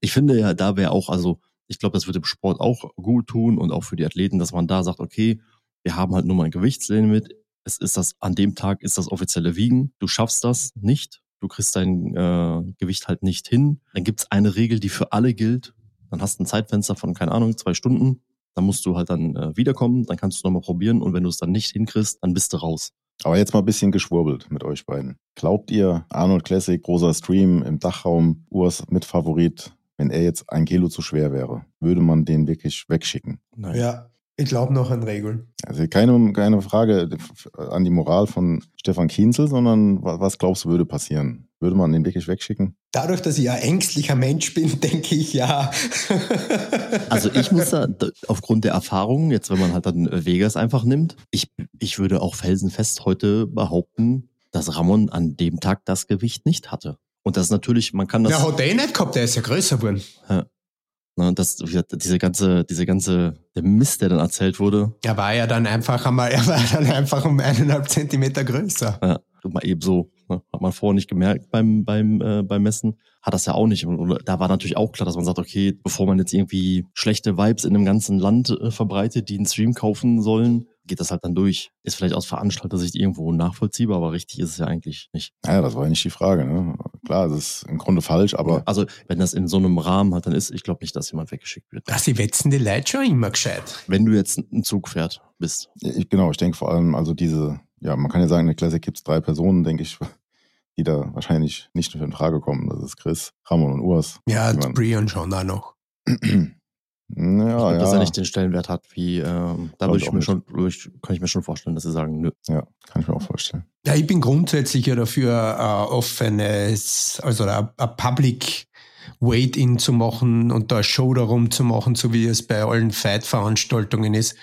ich finde ja, da wäre auch, also ich glaube, das würde dem Sport auch gut tun und auch für die Athleten, dass man da sagt, okay, wir haben halt nur mal ein Gewichtslimit. Es ist das, an dem Tag ist das offizielle Wiegen. Du schaffst das nicht. Du kriegst dein äh, Gewicht halt nicht hin. Dann gibt's eine Regel, die für alle gilt. Dann hast du ein Zeitfenster von, keine Ahnung, zwei Stunden. Dann musst du halt dann äh, wiederkommen. Dann kannst du nochmal probieren. Und wenn du es dann nicht hinkriegst, dann bist du raus. Aber jetzt mal ein bisschen geschwurbelt mit euch beiden. Glaubt ihr, Arnold Classic, großer Stream im Dachraum, Urs mit Favorit, wenn er jetzt ein Kilo zu schwer wäre, würde man den wirklich wegschicken? Nein. Ja, ich glaube noch an Regeln. Also keine, keine Frage an die Moral von Stefan Kienzel, sondern was glaubst du würde passieren? Würde man den wirklich wegschicken? Dadurch, dass ich ja ängstlicher Mensch bin, <laughs> denke ich ja. also ich muss da aufgrund der Erfahrung, jetzt wenn man halt dann Vegas einfach nimmt, ich, ich würde auch felsenfest heute behaupten, dass Ramon an dem Tag das Gewicht nicht hatte. Und das ist natürlich, man kann das. Ja, hat er eh nicht gehabt, der ist ja größer geworden. Ja. Ne, das, diese ganze, diese ganze, der Mist, der dann erzählt wurde. Er war ja dann einfach einmal, er war dann einfach um eineinhalb Zentimeter größer. Ja, mal eben so. Ne? Hat man vorher nicht gemerkt beim, beim, äh, beim Messen. Hat das ja auch nicht. Und, da war natürlich auch klar, dass man sagt, okay, bevor man jetzt irgendwie schlechte Vibes in dem ganzen Land äh, verbreitet, die einen Stream kaufen sollen, geht das halt dann durch. Ist vielleicht aus Veranstalter-Sicht irgendwo nachvollziehbar, aber richtig ist es ja eigentlich nicht. Naja, das war ja nicht die Frage. Ne? Klar, das ist im Grunde falsch, aber. Also, wenn das in so einem Rahmen halt dann ist, ich glaube nicht, dass jemand weggeschickt wird. Wetzen die Leute schon immer gescheit. Wenn du jetzt ein Zugpferd bist. Ich, genau, ich denke vor allem, also diese, ja, man kann ja sagen, in der Classic gibt es drei Personen, denke ich, <laughs> die da wahrscheinlich nicht in Frage kommen. Das ist Chris, Ramon und Urs. Ja, Brian schon da noch. <clears throat> Ja, ich glaub, ja. dass er nicht den Stellenwert hat, wie ähm, da würde ich, mir schon, ich, kann ich mir schon vorstellen, dass sie sagen, nö. Ja, kann ich mir auch vorstellen. Ja, ich bin grundsätzlich ja dafür, äh, offenes, also ein Public Wait-In zu machen und da eine Show darum zu machen, so wie es bei allen Fight-Veranstaltungen ist.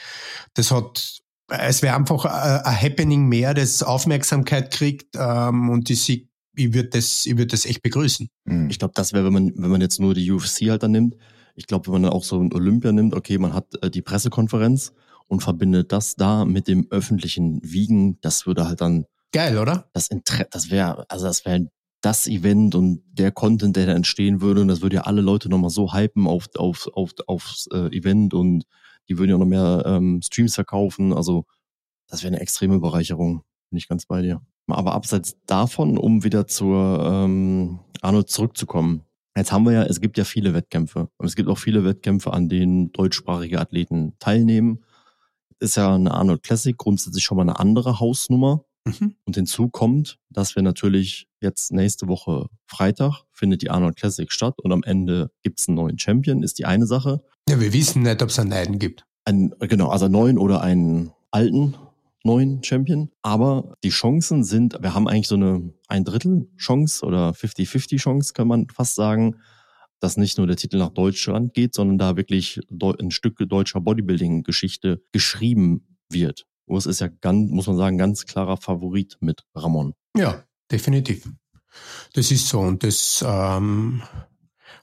Das hat es wäre einfach ein Happening mehr, das Aufmerksamkeit kriegt ähm, und ich, ich würde das, ich würde das echt begrüßen. Mhm. Ich glaube, das wäre, wenn man, wenn man jetzt nur die UFC halt dann nimmt. Ich glaube, wenn man dann auch so ein Olympia nimmt, okay, man hat äh, die Pressekonferenz und verbindet das da mit dem öffentlichen Wiegen, das würde halt dann geil, oder? Das Inter das wäre, also das wäre das Event und der Content, der da entstehen würde, und das würde ja alle Leute nochmal so hypen auf, auf, auf, aufs äh, Event und die würden ja noch mehr ähm, Streams verkaufen. Also das wäre eine extreme Bereicherung, bin ich ganz bei dir. Aber abseits davon, um wieder zur ähm, Arnold zurückzukommen. Jetzt haben wir ja, es gibt ja viele Wettkämpfe und es gibt auch viele Wettkämpfe, an denen deutschsprachige Athleten teilnehmen. Ist ja eine Arnold Classic grundsätzlich schon mal eine andere Hausnummer. Mhm. Und hinzu kommt, dass wir natürlich jetzt nächste Woche Freitag findet die Arnold Classic statt und am Ende gibt's einen neuen Champion, ist die eine Sache. Ja, wir wissen nicht, ob es einen neuen gibt. Ein, genau, also einen neuen oder einen alten neuen Champion. Aber die Chancen sind, wir haben eigentlich so eine ein Drittel Chance oder 50-50 Chance, kann man fast sagen, dass nicht nur der Titel nach Deutschland geht, sondern da wirklich ein Stück deutscher Bodybuilding-Geschichte geschrieben wird. Urs ist ja ganz, muss man sagen, ganz klarer Favorit mit Ramon. Ja, definitiv. Das ist so und das ähm,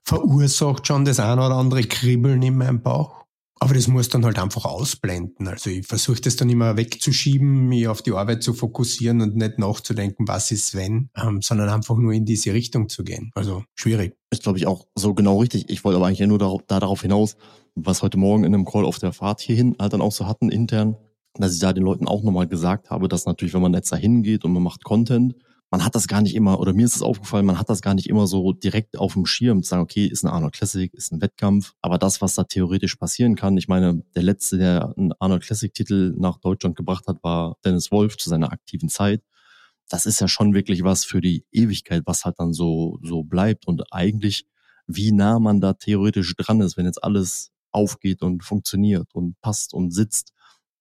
verursacht schon das eine oder andere Kribbeln in meinem Bauch. Aber das muss dann halt einfach ausblenden. Also ich versuche das dann immer wegzuschieben, mich auf die Arbeit zu fokussieren und nicht nachzudenken, was ist wenn, ähm, sondern einfach nur in diese Richtung zu gehen. Also schwierig. Ist, glaube ich, auch so genau richtig. Ich wollte aber eigentlich nur darauf, da darauf hinaus, was heute Morgen in einem Call auf der Fahrt hierhin halt dann auch so hatten intern, dass ich da den Leuten auch nochmal gesagt habe, dass natürlich, wenn man jetzt da hingeht und man macht Content, man hat das gar nicht immer, oder mir ist es aufgefallen, man hat das gar nicht immer so direkt auf dem Schirm, zu sagen, okay, ist ein Arnold Classic, ist ein Wettkampf, aber das, was da theoretisch passieren kann, ich meine, der letzte, der einen Arnold Classic-Titel nach Deutschland gebracht hat, war Dennis Wolf zu seiner aktiven Zeit. Das ist ja schon wirklich was für die Ewigkeit, was halt dann so, so bleibt und eigentlich, wie nah man da theoretisch dran ist, wenn jetzt alles aufgeht und funktioniert und passt und sitzt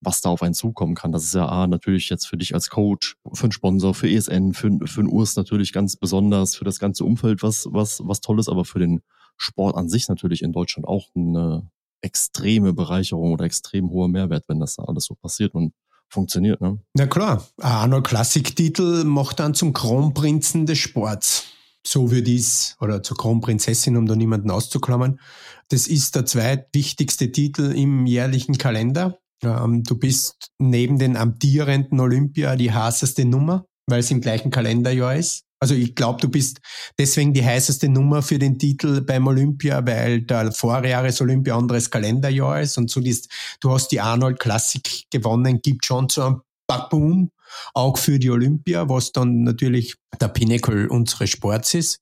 was da auf einen zukommen kann. Das ist ja A, natürlich jetzt für dich als Coach, für einen Sponsor, für ESN, für, für einen Urs natürlich ganz besonders, für das ganze Umfeld was, was, was Tolles, aber für den Sport an sich natürlich in Deutschland auch eine extreme Bereicherung oder extrem hoher Mehrwert, wenn das da alles so passiert und funktioniert. Ne? Na klar, Arnold Klassik-Titel macht dann zum Kronprinzen des Sports. So wie dies, oder zur Kronprinzessin, um da niemanden auszuklammern. Das ist der zweitwichtigste Titel im jährlichen Kalender ähm, du bist neben den amtierenden Olympia die heißeste Nummer, weil es im gleichen Kalenderjahr ist. Also ich glaube, du bist deswegen die heißeste Nummer für den Titel beim Olympia, weil der Vorjahres-Olympia anderes Kalenderjahr ist und so ist, du hast die Arnold Classic gewonnen, gibt schon so ein Boom, auch für die Olympia, was dann natürlich der Pinnacle unseres Sports ist.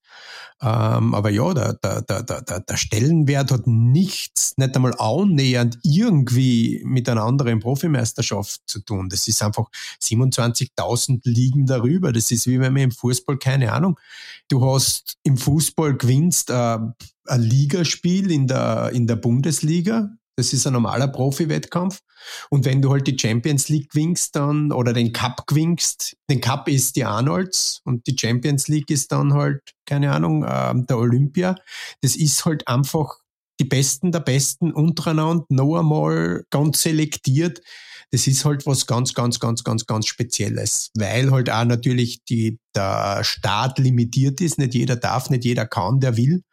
Ähm, aber ja, der, der, der, der, der Stellenwert hat nichts, nicht einmal annähernd irgendwie mit einer anderen Profimeisterschaft zu tun. Das ist einfach 27.000 liegen darüber. Das ist wie wenn man im Fußball, keine Ahnung, du hast im Fußball gewinnst äh, ein Ligaspiel in der, in der Bundesliga, das ist ein normaler Profi-Wettkampf. Und wenn du halt die Champions League gewinnst dann oder den Cup gewinnst, den Cup ist die Arnolds und die Champions League ist dann halt, keine Ahnung, äh, der Olympia. Das ist halt einfach die Besten der Besten untereinander noch einmal ganz selektiert. Das ist halt was ganz, ganz, ganz, ganz, ganz Spezielles, weil halt auch natürlich die, der Staat limitiert ist. Nicht jeder darf, nicht jeder kann, der will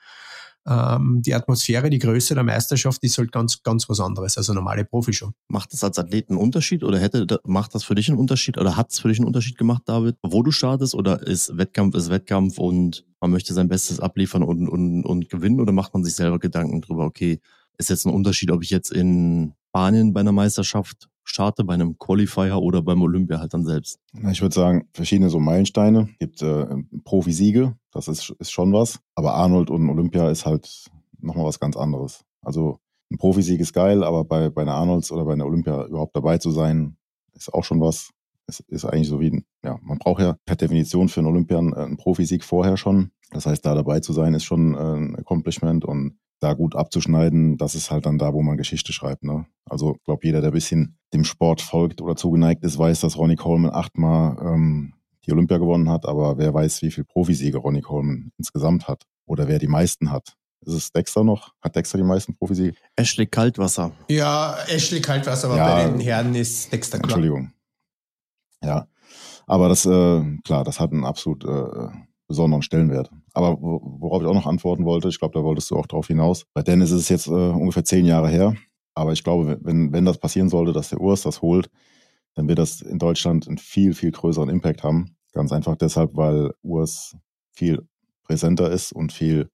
ähm, die Atmosphäre, die Größe der Meisterschaft ist halt ganz, ganz was anderes, also normale Profishow. Macht das als Athlet einen Unterschied oder hätte, macht das für dich einen Unterschied oder hat es für dich einen Unterschied gemacht, David, wo du startest oder ist Wettkampf ist Wettkampf und man möchte sein Bestes abliefern und, und, und gewinnen oder macht man sich selber Gedanken drüber, okay, ist jetzt ein Unterschied, ob ich jetzt in Spanien bei einer Meisterschaft starte, bei einem Qualifier oder beim Olympia halt dann selbst? Ich würde sagen, verschiedene so Meilensteine. Es gibt äh, Profisiege, das ist, ist schon was. Aber Arnold und Olympia ist halt nochmal was ganz anderes. Also ein Profisieg ist geil, aber bei, bei einer Arnolds oder bei einer Olympia überhaupt dabei zu sein, ist auch schon was. Es ist eigentlich so wie, ja, man braucht ja per Definition für einen Olympian äh, einen Profisieg vorher schon. Das heißt, da dabei zu sein, ist schon äh, ein Accomplishment und da gut abzuschneiden, das ist halt dann da, wo man Geschichte schreibt. Ne? Also ich glaube, jeder, der ein bisschen dem Sport folgt oder zugeneigt ist, weiß, dass Ronnie Coleman achtmal ähm, die Olympia gewonnen hat, aber wer weiß, wie viel Profisiege Ronnie Coleman insgesamt hat oder wer die meisten hat. Ist es Dexter noch? Hat Dexter die meisten Profisiege? Ashley Kaltwasser. Ja, Ashley Kaltwasser, aber Ja. bei den Herren ist Dexter klar. Entschuldigung. Ja, aber das, äh, klar, das hat einen absolut äh, besonderen Stellenwert. Aber wo- worauf ich auch noch antworten wollte, ich glaube, da wolltest du auch drauf hinaus. Bei Dennis ist es jetzt äh, ungefähr zehn Jahre her. Aber ich glaube, wenn, wenn das passieren sollte, dass der Urs das holt, dann wird das in Deutschland einen viel, viel größeren Impact haben. Ganz einfach deshalb, weil Urs viel präsenter ist und viel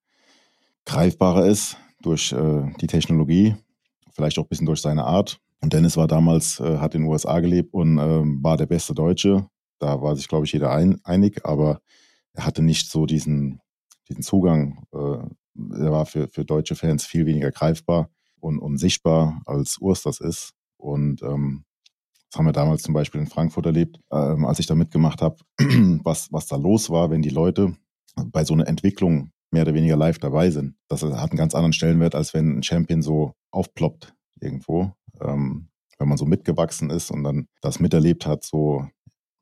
greifbarer ist durch äh, die Technologie, vielleicht auch ein bisschen durch seine Art. Und Dennis war damals, äh, hat in den USA gelebt und ähm, war der beste Deutsche. Da war sich, glaube ich, jeder ein, einig, aber er hatte nicht so diesen, diesen Zugang. Äh, er war für, für deutsche Fans viel weniger greifbar und, und sichtbar, als Urs das ist. Und ähm, das haben wir damals zum Beispiel in Frankfurt erlebt, ähm, als ich da mitgemacht habe, <clears throat> was, was da los war, wenn die Leute bei so einer Entwicklung mehr oder weniger live dabei sind. Das hat einen ganz anderen Stellenwert, als wenn ein Champion so aufploppt irgendwo. Ähm, wenn man so mitgewachsen ist und dann das miterlebt hat, so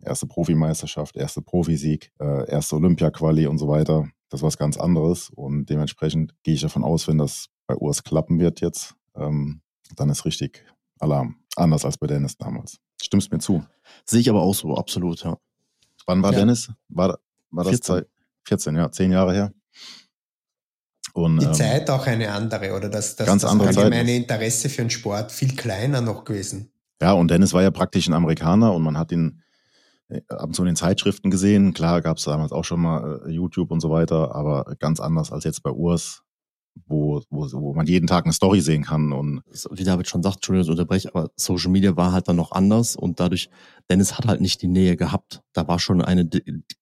erste Profimeisterschaft, erste Profisieg, äh, erste Olympia-Quali und so weiter. Das ist was ganz anderes und dementsprechend gehe ich davon aus, wenn das bei Urs klappen wird jetzt, ähm, dann ist richtig Alarm. Anders als bei Dennis damals. Stimmst mir zu? Sehe ich aber auch so, absolut, ja. Wann war Ja. Dennis? War, war das 14. Zeit? 14, ja, zehn Jahre her. Und, Die ähm, Zeit auch eine andere, oder das, das, Ganz das andere Zeit. allgemeine Interesse für den Sport viel kleiner noch gewesen. Ja, und Dennis war ja praktisch ein Amerikaner und man hat ihn ab und zu in den Zeitschriften gesehen. Klar gab es damals auch schon mal äh, YouTube und so weiter, aber ganz anders als jetzt bei Urs, wo, wo, wo man jeden Tag eine Story sehen kann. Und Wie David schon sagt, Entschuldigung, ich unterbreche, aber Social Media war halt dann noch anders und dadurch, Dennis hat halt nicht die Nähe gehabt. Da war schon eine,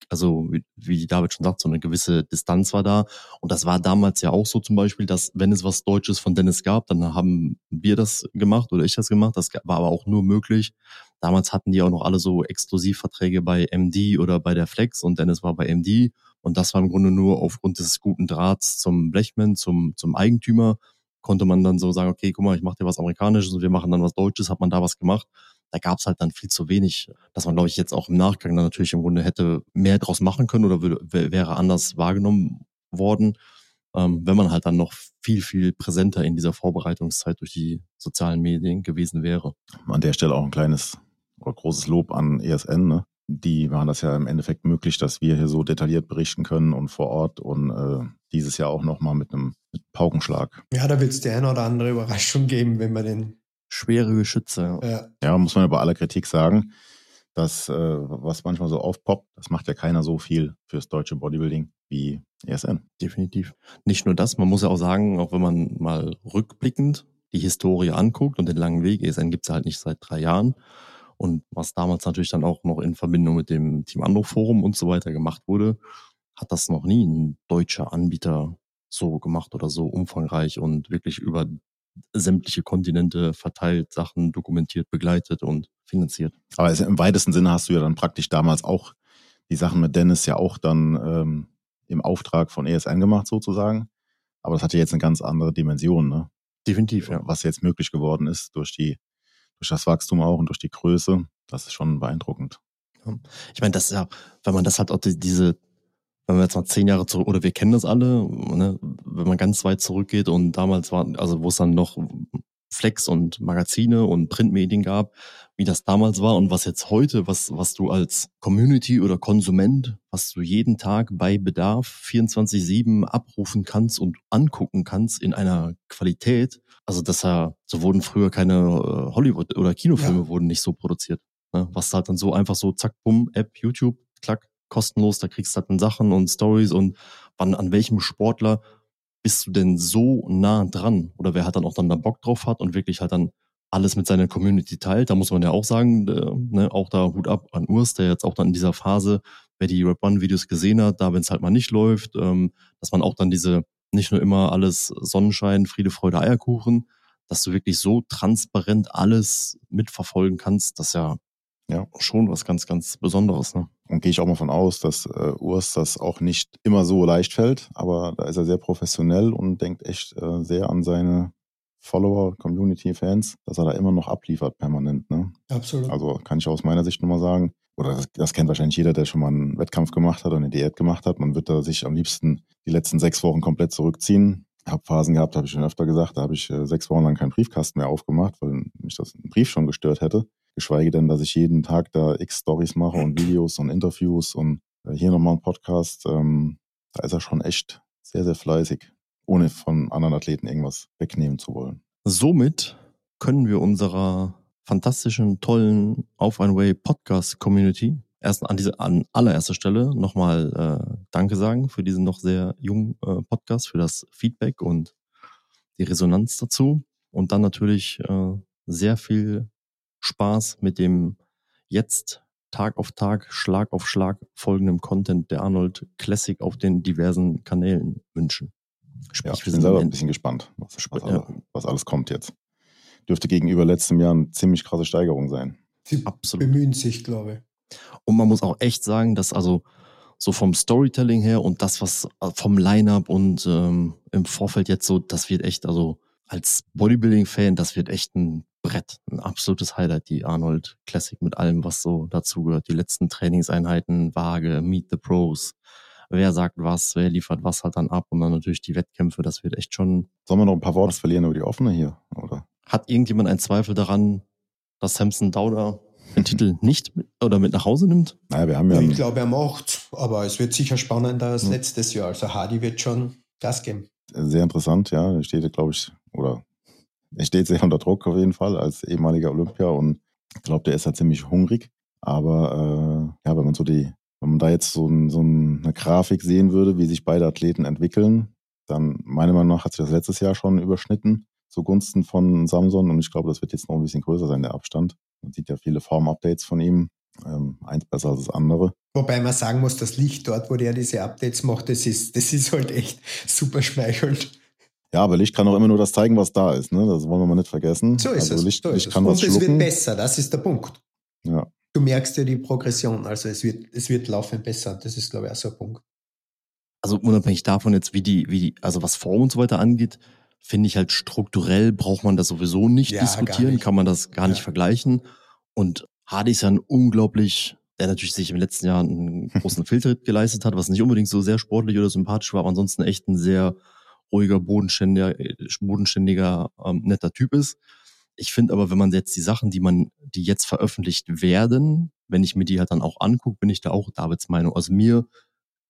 also wie- wie David schon sagt, so eine gewisse Distanz war da. Und das war damals ja auch so zum Beispiel, dass wenn es was Deutsches von Dennis gab, dann haben wir das gemacht oder ich das gemacht. Das war aber auch nur möglich. Damals hatten die auch noch alle so Exklusivverträge bei MD oder bei der Flex und Dennis war bei MD. Und das war im Grunde nur aufgrund des guten Drahts zum Blechman, zum, zum Eigentümer, konnte man dann so sagen, okay, guck mal, ich mache dir was Amerikanisches und wir machen dann was Deutsches, hat man da was gemacht. Da gab es halt dann viel zu wenig, dass man, glaube ich, jetzt auch im Nachgang dann natürlich im Grunde hätte mehr draus machen können oder würde, wär- wäre anders wahrgenommen worden, ähm, wenn man halt dann noch viel, viel präsenter in dieser Vorbereitungszeit durch die sozialen Medien gewesen wäre. an der Stelle auch ein kleines oder großes Lob an ESN. Ne? Die machen das ja im Endeffekt möglich, dass wir hier so detailliert berichten können und vor Ort und äh, dieses Jahr auch nochmal mit einem mit Paukenschlag. Ja, da wird es die eine oder andere Überraschung geben, wenn man den. Schwere Geschütze. ja. Ja, muss man ja bei aller Kritik sagen, dass äh, was manchmal so aufpoppt, das macht ja keiner so viel fürs deutsche Bodybuilding wie ESN. Definitiv. Nicht nur das, man muss ja auch sagen, auch wenn man mal rückblickend die Historie anguckt und den langen Weg, ESN gibt's ja halt nicht seit drei Jahren. Und was damals natürlich dann auch noch in Verbindung mit dem Team Anruf Forum und so weiter gemacht wurde, hat das noch nie ein deutscher Anbieter so gemacht oder so umfangreich und wirklich über sämtliche Kontinente verteilt, Sachen dokumentiert, begleitet und finanziert. Aber im weitesten Sinne hast du ja dann praktisch damals auch die Sachen mit Dennis ja auch dann ähm, im Auftrag von ESN gemacht sozusagen. Aber das hat ja jetzt eine ganz andere Dimension, ne? Definitiv, ja. was jetzt möglich geworden ist durch die durch das Wachstum auch und durch die Größe. Das ist schon beeindruckend. Ich meine, das ist ja, wenn man das halt auch die, diese, wenn wir jetzt mal zehn Jahre zurück, oder wir kennen das alle, ne, wenn man ganz weit zurückgeht und damals war, also wo es dann noch Flex und Magazine und Printmedien gab, wie das damals war und was jetzt heute, was, was du als Community oder Konsument, was du jeden Tag bei Bedarf 24-7 abrufen kannst und angucken kannst in einer Qualität. Also, dass ja, so wurden früher keine äh, Hollywood- oder Kinofilme Ja. wurden nicht so produziert. Ne? Was halt dann so einfach so, zack, bumm, App, YouTube, klack, kostenlos, da kriegst du halt dann Sachen und Stories und wann, an welchem Sportler bist du denn so nah dran? Oder wer halt dann auch dann da Bock drauf hat und wirklich halt dann alles mit seiner Community teilt. Da muss man ja auch sagen, äh, ne, auch da Hut ab an Urs, der jetzt auch dann in dieser Phase, wer die Rap One Videos gesehen hat, da wenn es halt mal nicht läuft, ähm, dass man auch dann diese, nicht nur immer alles Sonnenschein, Friede, Freude, Eierkuchen, dass du wirklich so transparent alles mitverfolgen kannst, das ist ja, Ja. schon was ganz, ganz Besonderes. Ne? Und gehe ich auch mal von aus, dass äh, Urs das auch nicht immer so leicht fällt, aber da ist er sehr professionell und denkt echt äh, sehr an seine Follower, Community, Fans, dass er da immer noch abliefert permanent. Ne? absolut. Also kann ich aus meiner Sicht nur mal sagen, oder das, das kennt wahrscheinlich jeder, der schon mal einen Wettkampf gemacht hat oder eine Diät gemacht hat. Man wird da sich am liebsten die letzten sechs Wochen komplett zurückziehen. habe Phasen gehabt, habe ich schon öfter gesagt, da habe ich äh, sechs Wochen lang keinen Briefkasten mehr aufgemacht, weil mich das ein Brief schon gestört hätte. Geschweige denn, dass ich jeden Tag da x Stories mache und Videos und Interviews und äh, hier nochmal ein Podcast. Ähm, da ist er schon echt sehr, sehr fleißig, ohne von anderen Athleten irgendwas wegnehmen zu wollen. Somit können wir unserer fantastischen, tollen Auf ein Way Podcast Community erst an diese an allererster Stelle nochmal äh, Danke sagen für diesen noch sehr jungen äh, Podcast, für das Feedback und die Resonanz dazu und dann natürlich äh, sehr viel Spaß mit dem jetzt Tag auf Tag, Schlag auf Schlag folgendem Content der Arnold Classic auf den diversen Kanälen wünschen. Sprich, ja, wir sind selber ein bisschen gespannt, was, was, ja. was, alles kommt jetzt. Dürfte gegenüber letztem Jahr eine ziemlich krasse Steigerung sein. Sie Absolut. bemühen sich, glaube ich. Und man muss auch echt sagen, dass also so vom Storytelling her und das, was äh, vom Line-Up und ähm, im Vorfeld jetzt so, das wird echt, also als Bodybuilding-Fan, das wird echt ein Brett, ein absolutes Highlight, die Arnold Classic mit allem, was so dazugehört. Die letzten Trainingseinheiten, Waage, Meet the Pros, wer sagt was, wer liefert was halt dann ab und dann natürlich die Wettkämpfe, das wird echt schon. Sollen wir noch ein paar Worte verlieren über die offene hier, oder? Hat irgendjemand einen Zweifel daran, dass Samson Dauder den Titel nicht mit, oder mit nach Hause nimmt? Naja, wir haben ja. Ich glaube, er macht, aber es wird sicher spannender als hm. letztes Jahr. Also Hardy wird schon Gas geben. Sehr interessant, ja. Er steht, glaube ich, oder er steht sehr unter Druck auf jeden Fall als ehemaliger Olympia und ich glaube, der ist halt ziemlich hungrig. Aber äh, ja, wenn man so die, wenn man da jetzt so, ein, so eine Grafik sehen würde, wie sich beide Athleten entwickeln, dann meiner Meinung nach hat sich das letztes Jahr schon überschnitten zugunsten von Samson und ich glaube, das wird jetzt noch ein bisschen größer sein, der Abstand. Man sieht ja viele Form-Updates von ihm, ähm, eins besser als das andere. Wobei man sagen muss, das Licht dort, wo der diese Updates macht, das ist, das ist halt echt <laughs> super schmeichelnd. Ja, aber Licht kann auch immer nur das zeigen, was da ist. Ne? Das wollen wir mal nicht vergessen. So ist also es. Licht, so Licht ist kann es. was Und es schlucken. wird besser, das ist der Punkt. Ja. Du merkst ja die Progression, also es wird, es wird laufend besser. Das ist, glaube ich, auch so ein Punkt. Also unabhängig davon jetzt, wie die, wie die, also was Form und so weiter angeht, finde ich halt strukturell braucht man das sowieso nicht Ja, diskutieren, nicht. kann man das gar nicht Ja. vergleichen. Und Hardy ist ja ein unglaublich, der natürlich sich im letzten Jahr einen <laughs> großen Filter geleistet hat, was nicht unbedingt so sehr sportlich oder sympathisch war, aber ansonsten echt ein sehr ruhiger, bodenständiger, äh, bodenständiger, ähm, netter Typ ist. Ich finde aber, wenn man jetzt die Sachen, die man, die jetzt veröffentlicht werden, wenn ich mir die halt dann auch angucke, bin ich da auch Davids Meinung. Also mir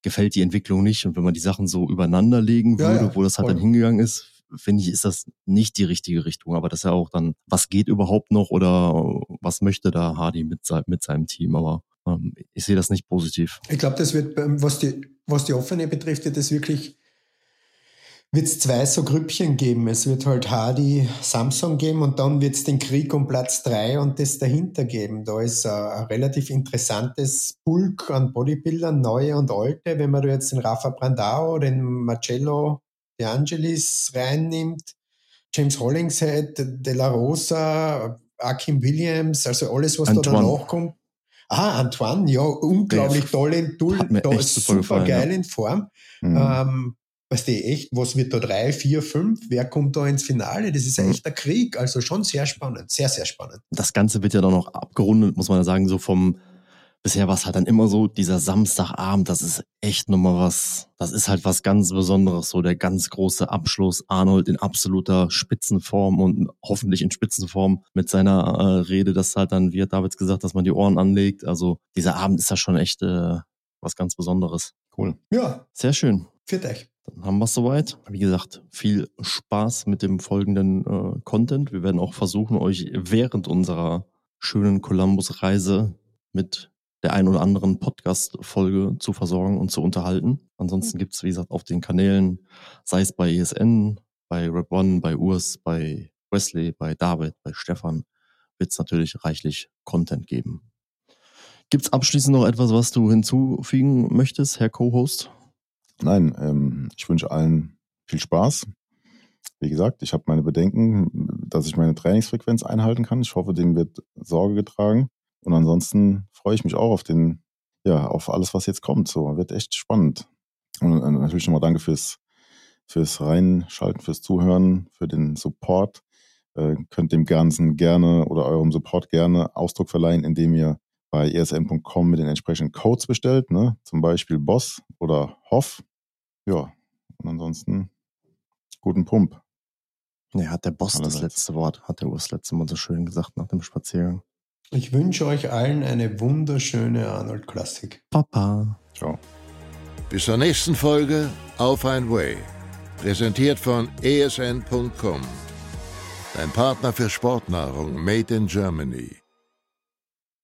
gefällt die Entwicklung nicht und wenn man die Sachen so übereinander legen Ja, würde, ja, wo das halt voll. dann hingegangen ist, finde ich, ist das nicht die richtige Richtung. Aber das ist ja auch dann, was geht überhaupt noch oder was möchte da Hardy mit, mit seinem Team? Aber ähm, ich sehe das nicht positiv. Ich glaube, das wird, beim- was die, was die offene betrifft, wird es wirklich wird es zwei so Grüppchen geben. Es wird halt Hardy Samsung geben und dann wird es den Krieg um Platz drei und das dahinter geben. Da ist ein, ein relativ interessantes Bulk an Bodybuildern, neue und alte. Wenn man da jetzt den Rafa Brandao, den Marcello De Angelis reinnimmt, James Hollingshead, De La Rosa, Akim Williams, also alles, was da Antoine. danach kommt. Ah, Antoine, ja, unglaublich toll in da ist super super, gefallen, geil ja. in Form. Mhm. Ähm, weißt du, echt, was wird da drei, vier, fünf? Wer kommt da ins Finale? Das ist ein Mhm. echter Krieg. Also schon sehr spannend, sehr, sehr spannend. Das Ganze wird ja dann noch abgerundet, muss man ja sagen, so vom, bisher war es halt dann immer so, dieser Samstagabend, das ist echt nochmal was, das ist halt was ganz Besonderes, so der ganz große Abschluss, Arnold in absoluter Spitzenform und hoffentlich in Spitzenform mit seiner äh, Rede, das halt dann, wie hat Davids gesagt, dass man die Ohren anlegt, also dieser Abend ist ja schon echt äh, was ganz Besonderes. Cool. Ja, Sehr schön. für euch. Dann haben wir es soweit. Wie gesagt, viel Spaß mit dem folgenden äh, Content. Wir werden auch versuchen, euch während unserer schönen Columbus-Reise mit der ein oder anderen Podcast-Folge zu versorgen und zu unterhalten. Ansonsten gibt's wie gesagt, auf den Kanälen, sei es bei ESN, bei Rap One, bei Urs, bei Wesley, bei David, bei Stefan, wird's natürlich reichlich Content geben. Gibt's abschließend noch etwas, was du hinzufügen möchtest, Herr Co-Host? Nein, ähm, ich wünsche allen viel Spaß. Wie gesagt, ich habe meine Bedenken, dass ich meine Trainingsfrequenz einhalten kann. Ich hoffe, dem wird Sorge getragen. Und ansonsten freue ich mich auch auf den, ja, auf alles, was jetzt kommt. So, wird echt spannend. Und äh, natürlich nochmal danke fürs, fürs Reinschalten, fürs Zuhören, für den Support. Äh, könnt dem Ganzen gerne oder eurem Support gerne Ausdruck verleihen, indem ihr bei esm.com mit den entsprechenden Codes bestellt, ne? Zum Beispiel Boss oder Hoff. Ja, und ansonsten guten Pump. Ja, hat der Boss Allerseits. das letzte Wort, hat der Urs letzte Mal so schön gesagt nach dem Spaziergang. Ich wünsche euch allen eine wunderschöne Arnold-Klassik. Papa. Ciao. Bis zur nächsten Folge Auf ein Way. Präsentiert von esn.com. Dein Partner für Sportnahrung made in Germany.